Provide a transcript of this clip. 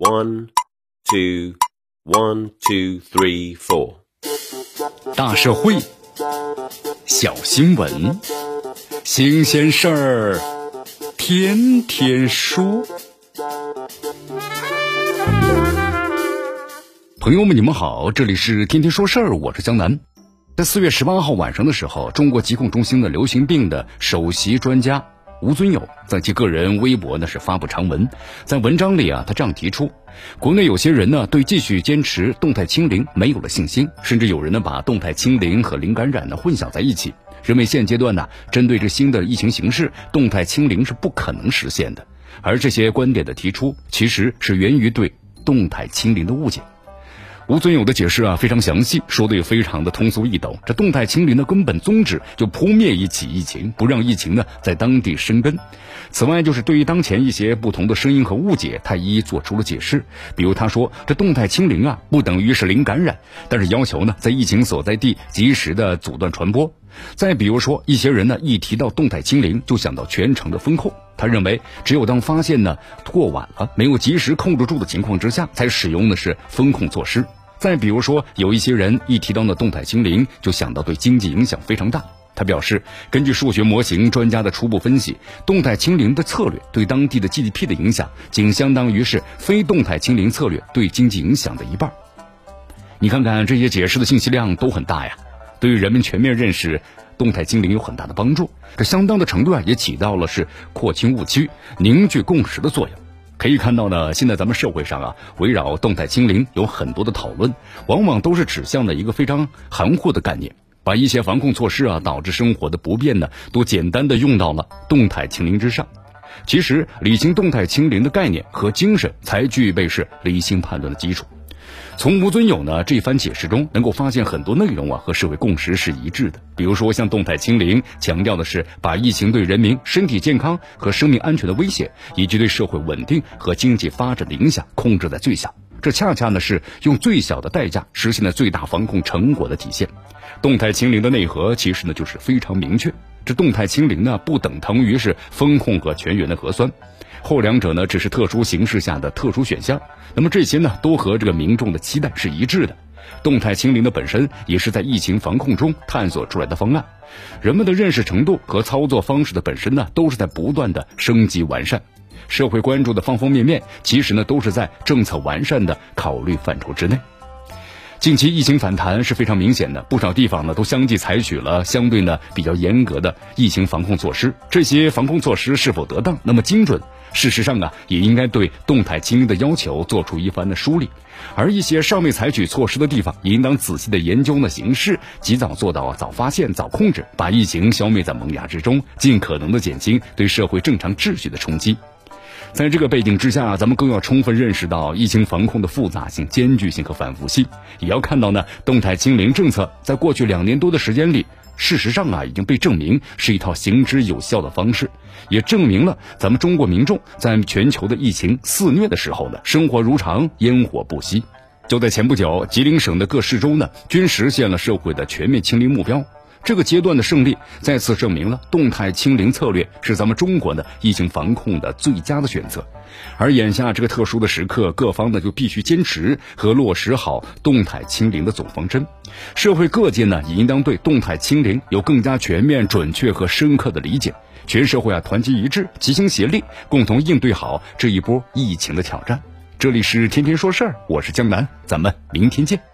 One, two, one, two, three, four。大社会，小新闻，新鲜事儿，天天说。朋友们，你们好，这里是天天说事儿，我是江南。在四月十八号晚上的时候，中国疾控中心的流行病的首席专家。吴尊友在其个人微博呢是发布长文，在文章里啊，他这样提出：国内有些人呢对继续坚持动态清零没有了信心，甚至有人呢把动态清零和零感染呢混淆在一起，认为现阶段呢针对这新的疫情形势，动态清零是不可能实现的。而这些观点的提出，其实是源于对动态清零的误解。吴尊友的解释啊非常详细，说的也非常的通俗易懂。这动态清零的根本宗旨就扑灭一起疫情，不让疫情呢在当地生根。此外，就是对于当前一些不同的声音和误解，他一一做出了解释。比如他说，这动态清零啊不等于是零感染，但是要求呢在疫情所在地及时的阻断传播。再比如说，一些人呢一提到动态清零就想到全城的风控，他认为只有当发现呢过晚了，没有及时控制住的情况之下，才使用的是风控措施。再比如说，有一些人一提到那动态清零，就想到对经济影响非常大。他表示，根据数学模型专家的初步分析，动态清零的策略对当地的 GDP 的影响，仅相当于是非动态清零策略对经济影响的一半。你看看这些解释的信息量都很大呀，对于人们全面认识动态清零有很大的帮助。这相当的程度啊，也起到了是廓清误区、凝聚共识的作用。可以看到呢，现在咱们社会上啊，围绕动态清零有很多的讨论，往往都是指向了一个非常含糊的概念，把一些防控措施啊导致生活的不便呢，都简单的用到了动态清零之上。其实，理清动态清零的概念和精神，才具备是理性判断的基础。从吴尊友呢这番解释中，能够发现很多内容啊和社会共识是一致的。比如说，像动态清零强调的是把疫情对人民身体健康和生命安全的威胁，以及对社会稳定和经济发展的影响控制在最小。这恰恰呢是用最小的代价实现了最大防控成果的体现。动态清零的内核其实呢就是非常明确。这动态清零呢不等同于是风控和全员的核酸。后两者呢，只是特殊形势下的特殊选项。那么这些呢，都和这个民众的期待是一致的。动态清零的本身也是在疫情防控中探索出来的方案。人们的认识程度和操作方式的本身呢，都是在不断的升级完善。社会关注的方方面面，其实呢，都是在政策完善的考虑范畴之内。近期疫情反弹是非常明显的，不少地方呢都相继采取了相对呢比较严格的疫情防控措施。这些防控措施是否得当，那么精准？事实上啊，也应该对动态清零的要求做出一番的梳理，而一些尚未采取措施的地方，也应当仔细的研究呢形势，及早做到早发现、早控制，把疫情消灭在萌芽之中，尽可能的减轻对社会正常秩序的冲击。在这个背景之下，咱们更要充分认识到疫情防控的复杂性、艰巨性和反复性，也要看到呢，动态清零政策在过去两年多的时间里。事实上啊，已经被证明是一套行之有效的方式，也证明了咱们中国民众在全球的疫情肆虐的时候呢，生活如常，烟火不息。就在前不久，吉林省的各市州呢，均实现了社会的全面清零目标。这个阶段的胜利，再次证明了动态清零策略是咱们中国的疫情防控的最佳的选择。而眼下这个特殊的时刻，各方呢就必须坚持和落实好动态清零的总方针。社会各界呢也应当对动态清零有更加全面、准确和深刻的理解。全社会啊团结一致，齐心协力，共同应对好这一波疫情的挑战。这里是天天说事儿，我是江南，咱们明天见。